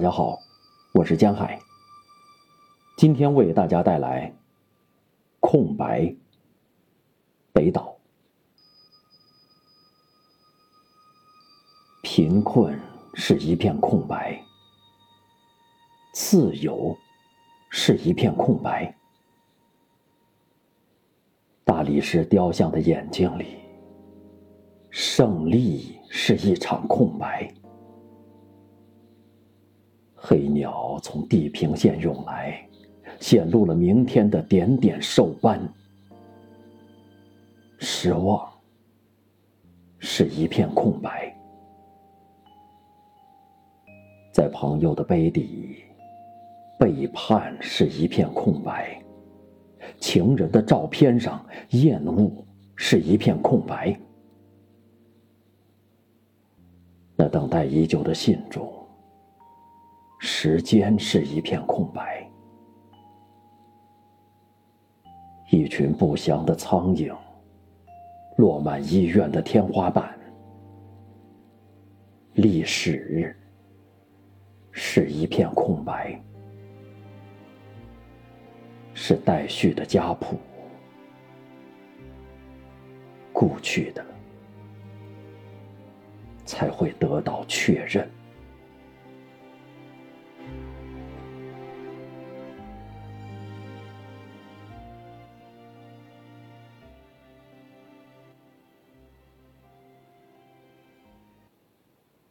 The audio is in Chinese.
大家好，我是江海。今天为大家带来《空白》。北岛。贫困是一片空白，自由是一片空白。大理石雕像的眼睛里，胜利是一场空白。黑鸟从地平线涌来，显露了明天的点点兽斑。失望是一片空白，在朋友的杯底，背叛是一片空白；情人的照片上，厌恶是一片空白。那等待已久的信中。时间是一片空白，一群不祥的苍蝇落满医院的天花板。历史是一片空白，是待续的家谱，故去的才会得到确认。